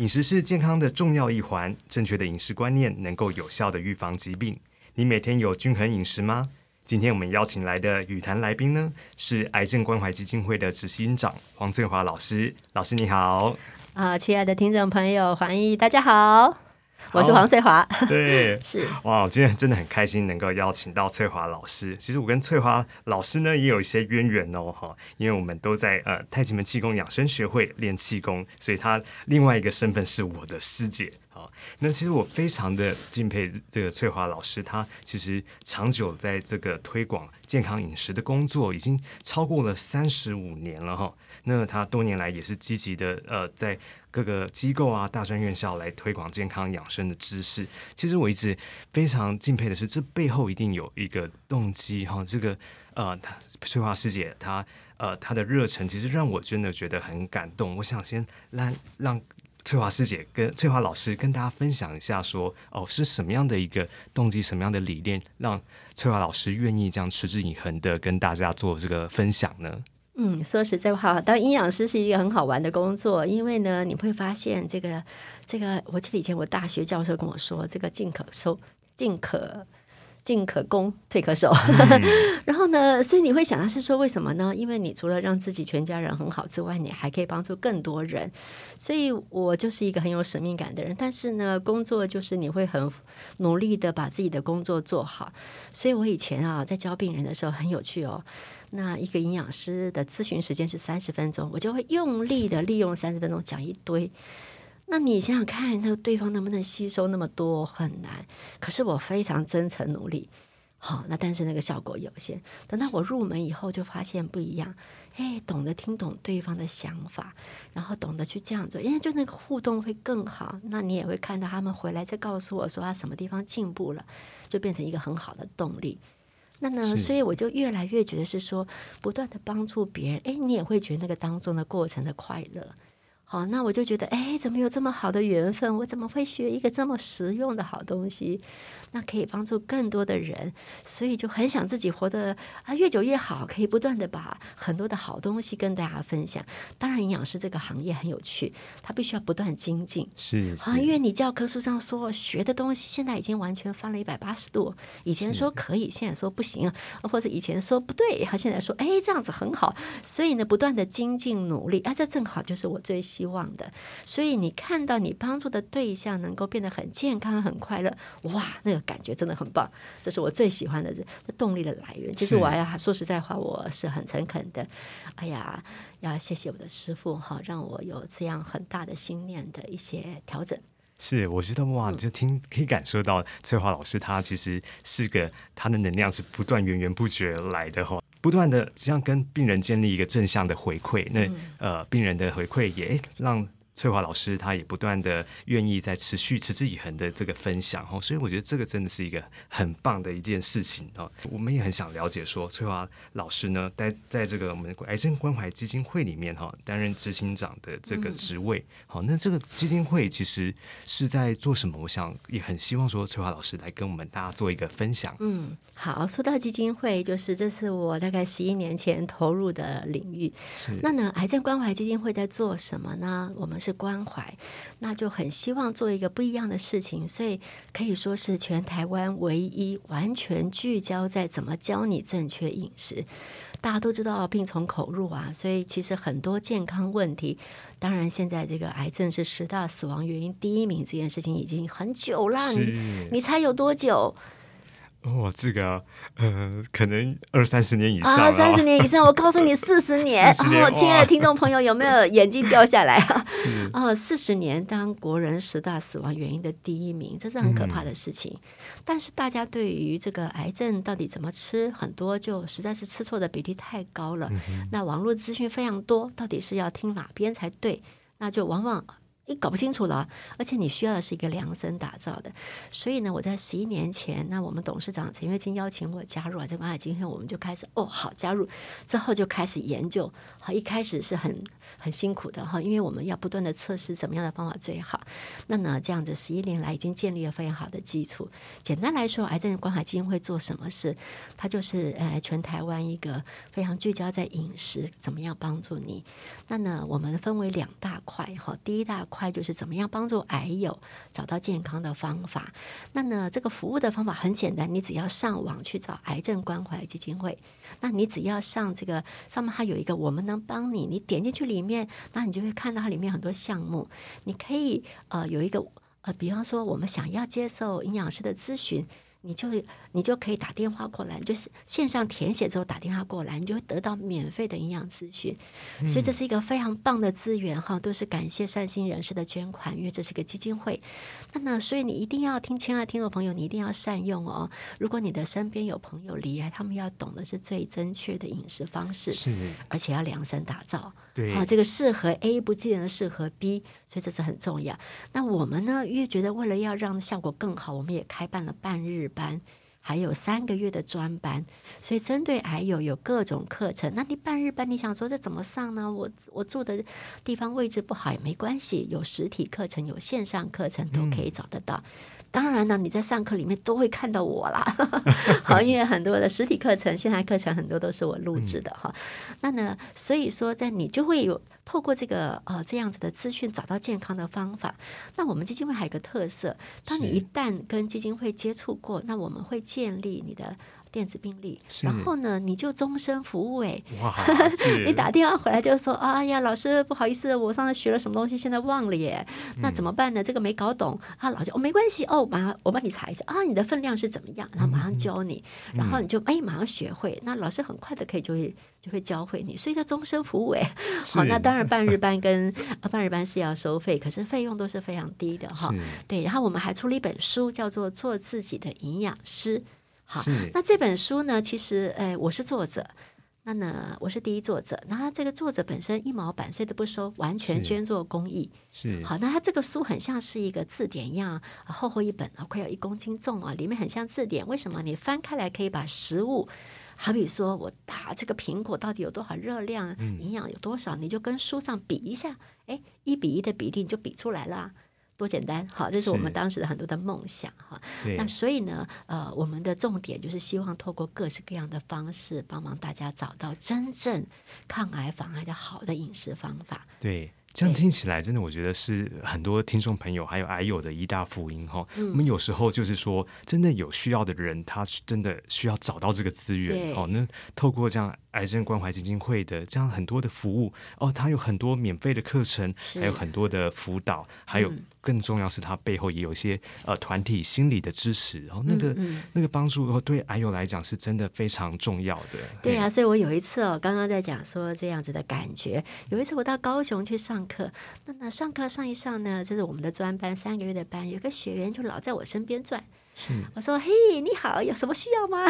饮食是健康的重要一环，正确的饮食观念能够有效的预防疾病。你每天有均衡饮食吗？今天我们邀请来的语坛来宾呢，是癌症关怀基金会的执行长黄振华老师。老师你好，啊，亲爱的听众朋友，欢迎大家好。我是黄翠华，对，是哇，我今天真的很开心能够邀请到翠华老师。其实我跟翠华老师呢也有一些渊源哦，哈，因为我们都在呃太极门气功养生学会练气功，所以她另外一个身份是我的师姐。那其实我非常的敬佩这个翠华老师，她其实长久在这个推广健康饮食的工作已经超过了三十五年了哈。那她多年来也是积极的呃在。各个机构啊，大专院校来推广健康养生的知识。其实我一直非常敬佩的是，这背后一定有一个动机哈。这个呃，翠华师姐她呃她的热忱，其实让我真的觉得很感动。我想先让让翠华师姐跟翠华老师跟大家分享一下，说哦是什么样的一个动机，什么样的理念，让翠华老师愿意这样持之以恒的跟大家做这个分享呢？嗯，说实在话，当营养师是一个很好玩的工作，因为呢，你会发现这个这个，我记得以前我大学教授跟我说，这个进可收，进可进可攻，退可守。然后呢，所以你会想，到是说为什么呢？因为你除了让自己全家人很好之外，你还可以帮助更多人。所以我就是一个很有使命感的人，但是呢，工作就是你会很努力的把自己的工作做好。所以我以前啊，在教病人的时候很有趣哦。那一个营养师的咨询时间是三十分钟，我就会用力的利用三十分钟讲一堆。那你想想看，那个对方能不能吸收那么多很难。可是我非常真诚努力，好，那但是那个效果有限。等到我入门以后，就发现不一样。哎，懂得听懂对方的想法，然后懂得去这样做，因为就那个互动会更好。那你也会看到他们回来再告诉我说他什么地方进步了，就变成一个很好的动力。那呢，所以我就越来越觉得是说，不断的帮助别人，哎，你也会觉得那个当中的过程的快乐。好，那我就觉得，哎，怎么有这么好的缘分？我怎么会学一个这么实用的好东西？那可以帮助更多的人，所以就很想自己活得啊越久越好，可以不断的把很多的好东西跟大家分享。当然，营养师这个行业很有趣，它必须要不断精进。是啊，因为你教科书上说学的东西，现在已经完全翻了一百八十度。以前说可以，现在说不行，或者以前说不对，他现在说哎这样子很好。所以呢，不断的精进努力，啊，这正好就是我最希望的。所以你看到你帮助的对象能够变得很健康、很快乐，哇，那个。感觉真的很棒，这是我最喜欢的这动力的来源。其实我要说实在话，我是很诚恳的。哎呀，要谢谢我的师傅哈，让我有这样很大的心念的一些调整。是，我觉得哇，就听可以感受到翠华老师他其实是个他的能量是不断源源不绝来的哈，不断的这样跟病人建立一个正向的回馈。那呃，病人的回馈也让。翠华老师，他也不断的愿意在持续持之以恒的这个分享哦，所以我觉得这个真的是一个很棒的一件事情哦。我们也很想了解说，翠华老师呢，在在这个我们癌症关怀基金会里面哈，担任执行长的这个职位。好，那这个基金会其实是在做什么？我想也很希望说，翠华老师来跟我们大家做一个分享。嗯，好，说到基金会，就是这是我大概十一年前投入的领域。那呢，癌症关怀基金会在做什么呢？我们是。关怀，那就很希望做一个不一样的事情，所以可以说是全台湾唯一完全聚焦在怎么教你正确饮食。大家都知道病从口入啊，所以其实很多健康问题，当然现在这个癌症是十大死亡原因第一名这件事情已经很久了。你你猜有多久？哦，这个呃，可能二三十年以上啊，三十年以上，我告诉你，四十年。年哦，亲爱的听众朋友，有没有眼睛掉下来啊？哦，四十年当国人十大死亡原因的第一名，这是很可怕的事情。但是大家对于这个癌症到底怎么吃，很多就实在是吃错的比例太高了。那网络资讯非常多，到底是要听哪边才对？那就往往。你搞不清楚了，而且你需要的是一个量身打造的，所以呢，我在十一年前，那我们董事长陈月金邀请我加入癌症关怀基金会，我们就开始哦，好加入，之后就开始研究，好，一开始是很很辛苦的哈，因为我们要不断的测试怎么样的方法最好。那呢，这样子十一年来已经建立了非常好的基础。简单来说，癌症关怀基金会做什么事？它就是呃，全台湾一个非常聚焦在饮食怎么样帮助你。那呢，我们分为两大块哈，第一大块就是怎么样帮助癌友找到健康的方法。那呢，这个服务的方法很简单，你只要上网去找癌症关怀基金会，那你只要上这个上面它有一个我们能帮你，你点进去里面，那你就会看到它里面很多项目，你可以呃有一个呃，比方说我们想要接受营养师的咨询。你就你就可以打电话过来，就是线上填写之后打电话过来，你就会得到免费的营养咨询。所以这是一个非常棒的资源哈，都是感谢善心人士的捐款，因为这是个基金会。那呢，所以你一定要听，亲爱的听众朋友，你一定要善用哦。如果你的身边有朋友离癌，他们要懂的是最正确的饮食方式，是，而且要量身打造。对啊，这个适合 A 不见得适合 B，所以这是很重要。那我们呢，越觉得为了要让效果更好，我们也开办了半日班，还有三个月的专班。所以针对癌友有各种课程。那你半日班，你想说这怎么上呢？我我住的地方位置不好也没关系，有实体课程，有线上课程都可以找得到。当然呢，你在上课里面都会看到我啦，好，因为很多的实体课程、线下课程很多都是我录制的哈。那呢，所以说在你就会有透过这个呃这样子的资讯找到健康的方法。那我们基金会还有个特色，当你一旦跟基金会接触过，那我们会建立你的电子病历，然后呢，你就终身服务哎。哇，你打电话回来就说：“哎呀，老师不好意思，我上次学了什么东西，现在忘了耶。那怎么办呢？这个没搞懂啊。”老师哦，没关系哦，马上我帮你查一下啊，你的分量是怎么样？然后马上教你，然后你就哎马上学会。那老师很快的可以就会就会教会你，所以叫终身服务哎。好，那当然半日班跟 啊半日班是要收费，可是费用都是非常低的哈。对，然后我们还出了一本书，叫做《做自己的营养师》。好，那这本书呢，其实，哎，我是作者，那呢，我是第一作者。那他这个作者本身一毛版税都不收，完全捐做公益。是好，那他这个书很像是一个字典一样，啊厚厚一本啊，快要一公斤重啊，里面很像字典。为什么？你翻开来可以把食物，好比说我打这个苹果到底有多少热量，营养有多少，你就跟书上比一下，哎，一比一的比例你就比出来啦。多简单，好，这是我们当时的很多的梦想哈。对那所以呢，呃，我们的重点就是希望透过各式各样的方式，帮忙大家找到真正抗癌防癌的好的饮食方法。对。这样听起来，真的，我觉得是很多听众朋友还有癌友的一大福音哈。嗯我们有时候就是说，真的有需要的人，他真的需要找到这个资源对哦。那透过这样癌症关怀基金会的这样很多的服务哦，它有很多免费的课程，还有很多的辅导，还有嗯更重要是它背后也有一些呃团体心理的支持，然后那个、嗯嗯那个帮助哦，对癌友来讲是真的非常重要的。对啊，所以我有一次哦，刚刚在讲说这样子的感觉。有一次我到高雄去上课，那那上课上一上呢，这是我们的专班三个月的班，有个学员就老在我身边转。是我说：“嘿，你好，有什么需要吗？”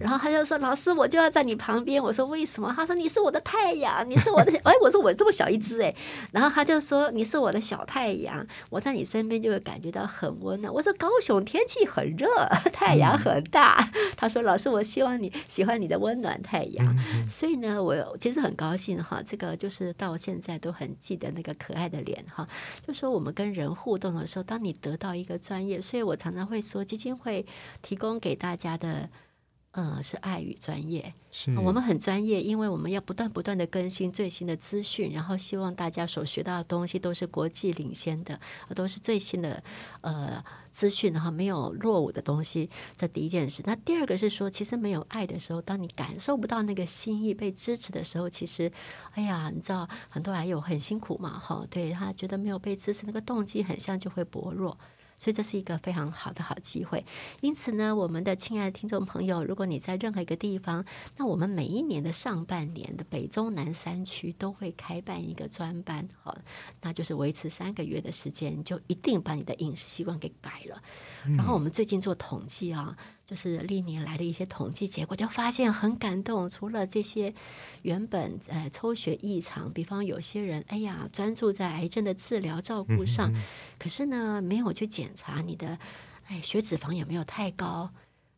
然后他就说：“老师，我就要在你旁边。”我说：“为什么？”他说：“你是我的太阳，你是我的…… 哎，我说我这么小一只哎。”然后他就说：“你是我的小太阳，我在你身边就会感觉到很温暖。”我说：“高雄天气很热，太阳很大。他说：“老师，我希望你喜欢你的温暖太阳。所以呢，我其实很高兴哈，这个就是到现在都很记得那个可爱的脸哈。就说我们跟人互动的时候，当你得到一个专业，所以我常常会说，基金会提供给大家的，呃，是爱与专业。是啊我们很专业，因为我们要不断不断的更新最新的资讯，然后希望大家所学到的东西都是国际领先的，都是最新的呃资讯，然后没有落伍的东西。这第一件事。那第二个是说，其实没有爱的时候，当你感受不到那个心意被支持的时候，其实，哎呀，你知道很多还有很辛苦嘛，哈，对他觉得没有被支持，那个动机很像就会薄弱。所以这是一个非常好的好机会。因此呢，我们的亲爱的听众朋友，如果你在任何一个地方，那我们每一年的上半年的北中南三区都会开办一个专班，好，那就是维持三个月的时间，就一定把你的饮食习惯给改了。然后我们最近做统计啊，就是历年来的一些统计结果，就发现很感动。除了这些原本呃抽血异常，比方有些人哎呀专注在癌症的治疗照顾上，可是呢没有去检查你的哎血脂肪有没有太高。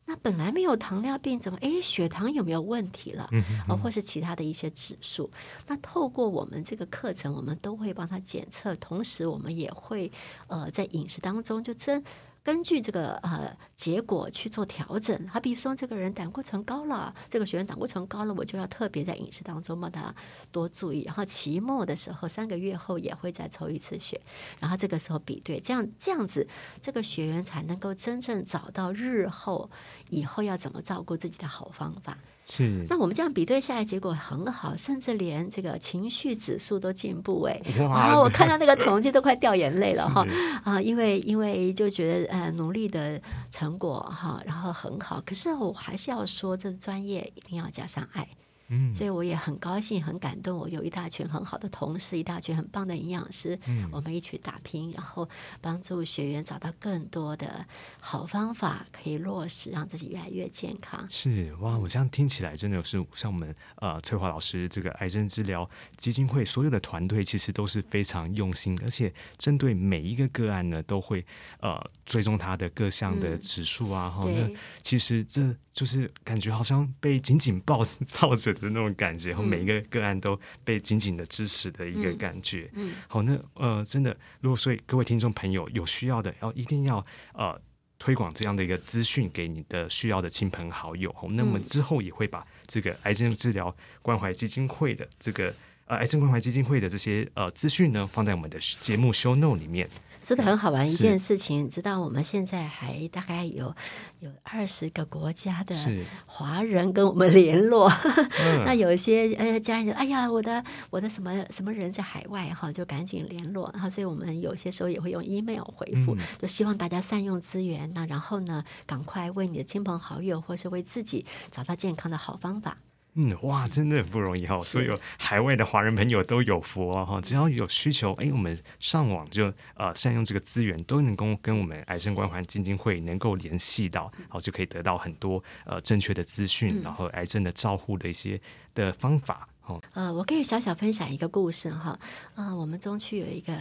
那本来没有糖尿病，怎么哎血糖有没有问题了？哦，或是其他的一些指数。那透过我们这个课程，我们都会帮他检测，同时我们也会呃在饮食当中就真。根据这个呃结果去做调整，好比如说这个人胆固醇高了，这个学员胆固醇高了，我就要特别在饮食当中把他多注意。然后期末的时候，三个月后也会再抽一次血，然后这个时候比对，这样这样子，这个学员才能够真正找到日后以后要怎么照顾自己的好方法。是，那我们这样比对下来，结果很好，甚至连这个情绪指数都进步哎！哇，我看到那个统计都快掉眼泪了哈啊！因为因为就觉得呃努力的成果哈，然后很好，可是我还是要说，这专业一定要加上爱。嗯，所以我也很高兴、很感动。我有一大群很好的同事，一大群很棒的营养师，嗯，我们一起打拼，然后帮助学员找到更多的好方法可以落实，让自己越来越健康。是哇，我这样听起来真的是像我们呃翠华老师这个癌症治疗基金会所有的团队，其实都是非常用心，而且针对每一个个案呢，都会呃追踪他的各项的指数啊。哈，那其实这就是感觉好像被紧紧抱 抱着。的那种感觉，然后每一个个案都被紧紧的支持的一个感觉。嗯，好，那呃，真的，如果说各位听众朋友有需要的，要一定要呃推广这样的一个资讯给你的需要的亲朋好友。好那么之后也会把这个癌症治疗关怀基金会的这个呃癌症关怀基金会的这些呃资讯呢，放在我们的节目 show note 里面。说的很好玩一件事情，知道我们现在还大概有有二十个国家的华人跟我们联络，那有一些呃家人就哎呀，我的我的什么什么人在海外哈，就赶紧联络，然后所以我们有些时候也会用 email 回复，就希望大家善用资源，那然后呢，赶快为你的亲朋好友或是为自己找到健康的好方法。嗯，哇，真的很不容易哈！所有海外的华人朋友都有福哦哈！只要有需求，哎，我们上网就呃善用这个资源，都能够跟我们癌症关怀基金会能够联系到，好就可以得到很多呃正确的资讯，然后癌症的照护的一些的方法哦。呃，我可以小小分享一个故事哈。啊，我们中区有一个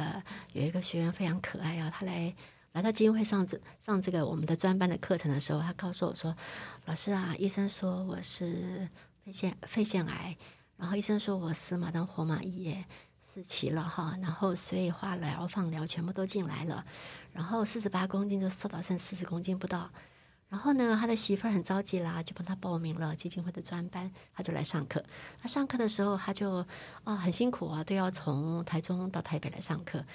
有一个学员非常可爱啊，他来来到基金会上这上这个我们的专班的课程的时候，他告诉我说：“老师啊，医生说我是。”肺腺肺腺癌，然后医生说我死马当活马医，四期了哈，然后所以化疗、放疗全部都进来了，然后四十八公斤就瘦到剩四十公斤不到，然后呢，他的媳妇儿很着急啦，就帮他报名了基金会的专班，他就来上课。他上课的时候，他就啊很辛苦啊，都要从台中到台北来上课。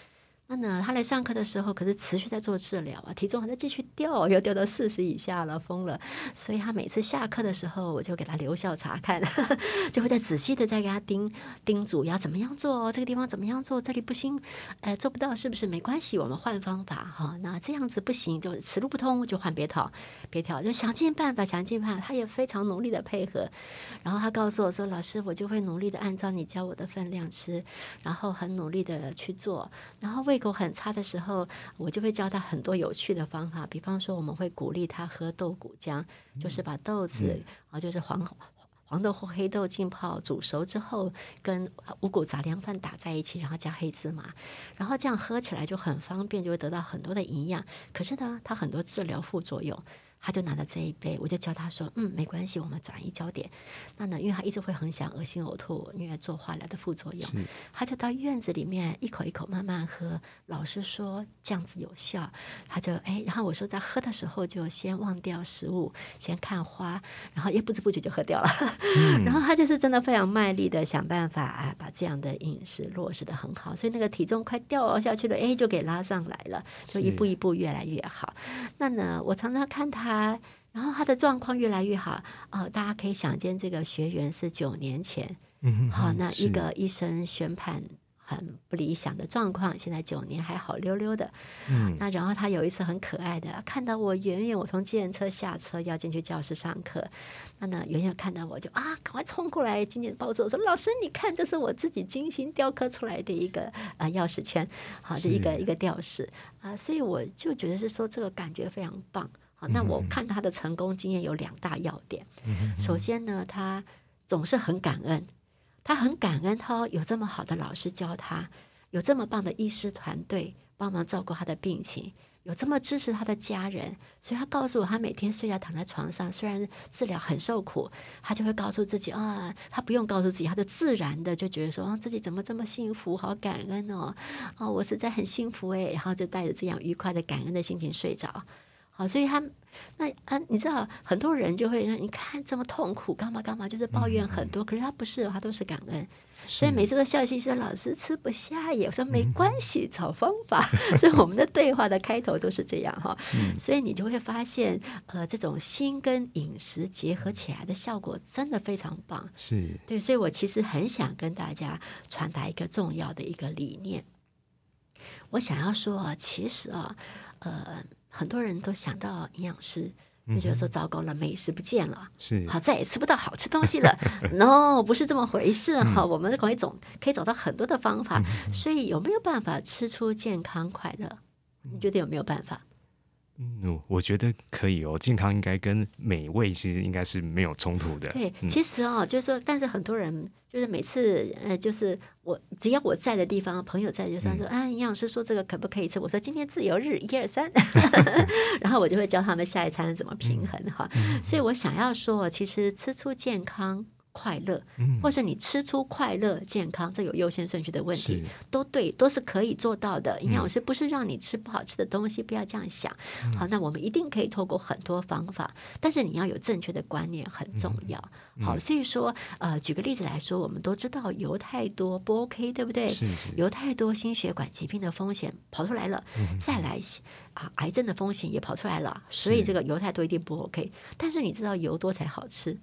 那呢，他来上课的时候，可是持续在做治疗啊，体重还在继续掉，又掉到四十以下了，疯了。所以他每次下课的时候，我就给他留校查看，就会再仔细的再给他叮叮嘱要怎么样做，这个地方怎么样做，这里不行，呃，做不到是不是？没关系，我们换方法哈。那这样子不行，就此路不通，就换别套，别跳，就想尽办法，想尽办法。他也非常努力的配合。然后他告诉我说：“老师，我就会努力的按照你教我的分量吃，然后很努力的去做，然后为。”胃口很差的时候，我就会教他很多有趣的方法。比方说，我们会鼓励他喝豆谷浆，就是把豆子啊，就是黄黄豆或黑豆浸泡煮熟之后，跟五谷杂粮饭打在一起，然后加黑芝麻，然后这样喝起来就很方便，就会得到很多的营养。可是呢，它很多治疗副作用。他就拿着这一杯，我就教他说：“嗯，没关系，我们转移焦点。那呢，因为他一直会很想恶心呕吐，因为做化疗的副作用，他就到院子里面一口一口慢慢喝。老师说这样子有效，他就哎，然后我说在喝的时候就先忘掉食物，先看花，然后也不知不觉就喝掉了。然后他就是真的非常卖力的想办法啊，把这样的饮食落实的很好，所以那个体重快掉下去了，哎，就给拉上来了，就一步一步越来越好。那呢，我常常看他。他，然后他的状况越来越好啊！大家可以想见，这个学员是九年前，好，那一个医生宣判，很不理想的状况，现在九年还好溜溜的。嗯，那然后他有一次很可爱的看到我远远，我从计程车下车要进去教室上课，那呢远远看到我就啊，赶快冲过来，紧紧抱住我说：“老师，你看，这是我自己精心雕刻出来的一个啊钥匙圈，好，这一个一个吊饰啊。”所以我就觉得是说这个感觉非常棒。好，那我看他的成功经验有两大要点。首先呢，他总是很感恩。他很感恩，他有这么好的老师教他，有这么棒的医师团队帮忙照顾他的病情，有这么支持他的家人，所以他告诉我，他每天睡觉躺在床上，虽然治疗很受苦，他就会告诉自己啊，他不用告诉自己，他就自然的就觉得说，啊，自己怎么这么幸福，好感恩哦，哦，我实在很幸福诶。然后就带着这样愉快的感恩的心情睡着。好，所以他那啊，你知道很多人就会让你看这么痛苦，干嘛干嘛，就是抱怨很多。可是他不是，他都是感恩，所以每次都笑嘻嘻。老师吃不下也说没关系，找方法。所以我们的对话的开头都是这样哈。所以你就会发现，呃，这种心跟饮食结合起来的效果真的非常棒。是对，所以我其实很想跟大家传达一个重要的一个理念。我想要说啊，其实啊，呃。很多人都想到营养师，就觉得说糟糕了，美食不见了，是好再也吃不到好吃东西了。No，不是这么回事哈。我们可以总可以找到很多的方法，所以有没有办法吃出健康快乐？你觉得有没有办法？嗯，我觉得可以哦。健康应该跟美味其实应该是没有冲突的。对，其实哦，就是说，但是很多人就是每次呃，就是我只要我在的地方，朋友在就说说啊，营养师说这个可不可以吃？我说今天自由日，一二三，然后我就会教他们下一餐怎么平衡哈。所以我想要说，其实吃出健康。快乐，或是你吃出快乐、健康，这有优先顺序的问题，都对，都是可以做到的。营养师不是让你吃不好吃的东西，不要这样想。好，那我们一定可以透过很多方法，但是你要有正确的观念很重要。好，所以说，呃，举个例子来说，我们都知道油太多不 OK，对不对？是是。油太多，心血管疾病的风险跑出来了，再来啊，癌症的风险也跑出来了，所以这个油太多一定不 OK。但是你知道油多才好吃。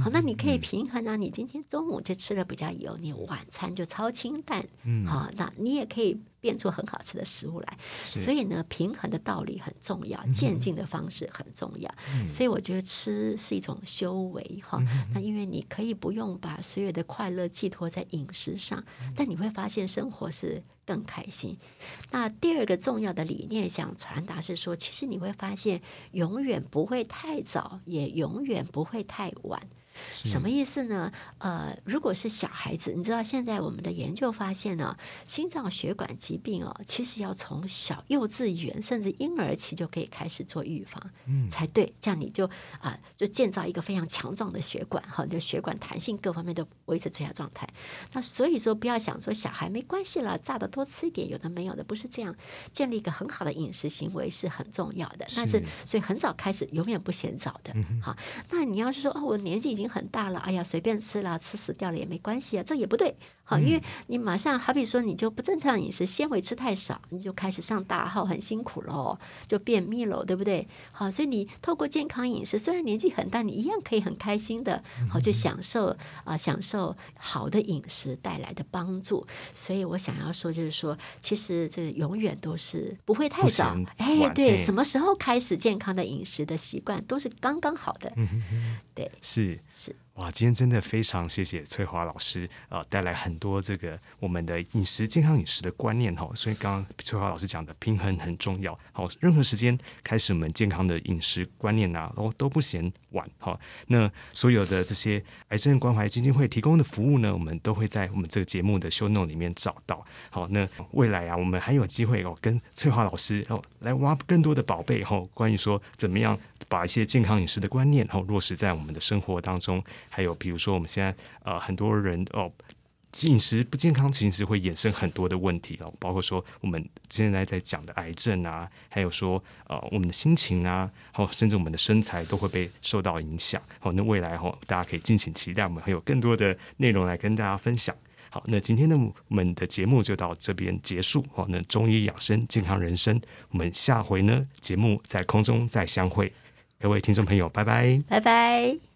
好，那你可以平衡啊。你今天中午就吃的比较油，你晚餐就超清淡。嗯，好，那你也可以变出很好吃的食物来。所以呢，平衡的道理很重要，渐进的方式很重要。所以我觉得吃是一种修为哈。那因为你可以不用把所有的快乐寄托在饮食上，但你会发现生活是更开心。那第二个重要的理念想传达是说，其实你会发现永远不会太早，也永远不会太晚。什么意思呢？呃，如果是小孩子，你知道现在我们的研究发现呢，心脏血管疾病哦，其实要从小幼稚园甚至婴儿期就可以开始做预防，嗯，才对。这样你就啊，就建造一个非常强壮的血管，哈，就血管弹性各方面都维持最佳状态。那所以说，不要想说小孩没关系了，炸的多吃一点，有的没有的，不是这样。建立一个很好的饮食行为是很重要的。但是，所以很早开始，永远不嫌早的。好，那你要是说哦，我年纪已经。很大了，哎呀，随便吃了，吃死掉了也没关系啊，这也不对。好，因为你马上好比说，你就不正常饮食，纤维吃太少，你就开始上大号，很辛苦喽，就便秘喽，对不对？好，所以你透过健康饮食，虽然年纪很大，你一样可以很开心的，好，去享受啊，享受好的饮食带来的帮助。所以我想要说，就是说，其实这永远都是不会太早。哎，对，什么时候开始健康的饮食的习惯，都是刚刚好的。对，是是。哇，今天真的非常谢谢翠华老师，呃，带来很多这个我们的饮食健康饮食的观念哈。所以刚刚翠华老师讲的平衡很重要，好，任何时间开始我们健康的饮食观念啊，都都不嫌晚哈。那所有的这些癌症关怀基金会提供的服务呢，我们都会在我们这个节目的 show note 里面找到。好，那未来啊，我们还有机会哦，跟翠华老师哦来挖更多的宝贝哈，关于说怎么样把一些健康饮食的观念哦落实在我们的生活当中。还有，比如说我们现在呃，很多人哦，饮食不健康，其实会衍生很多的问题哦，包括说我们现在在讲的癌症啊，还有说呃，我们的心情啊，好，甚至我们的身材都会被受到影响。好，那未来哈，大家可以敬请期待，我们还有更多的内容来跟大家分享。好，那今天的我们的节目就到这边结束。好，那中医养生，健康人生，我们下回呢节目在空中再相会。各位听众朋友，拜拜，拜拜。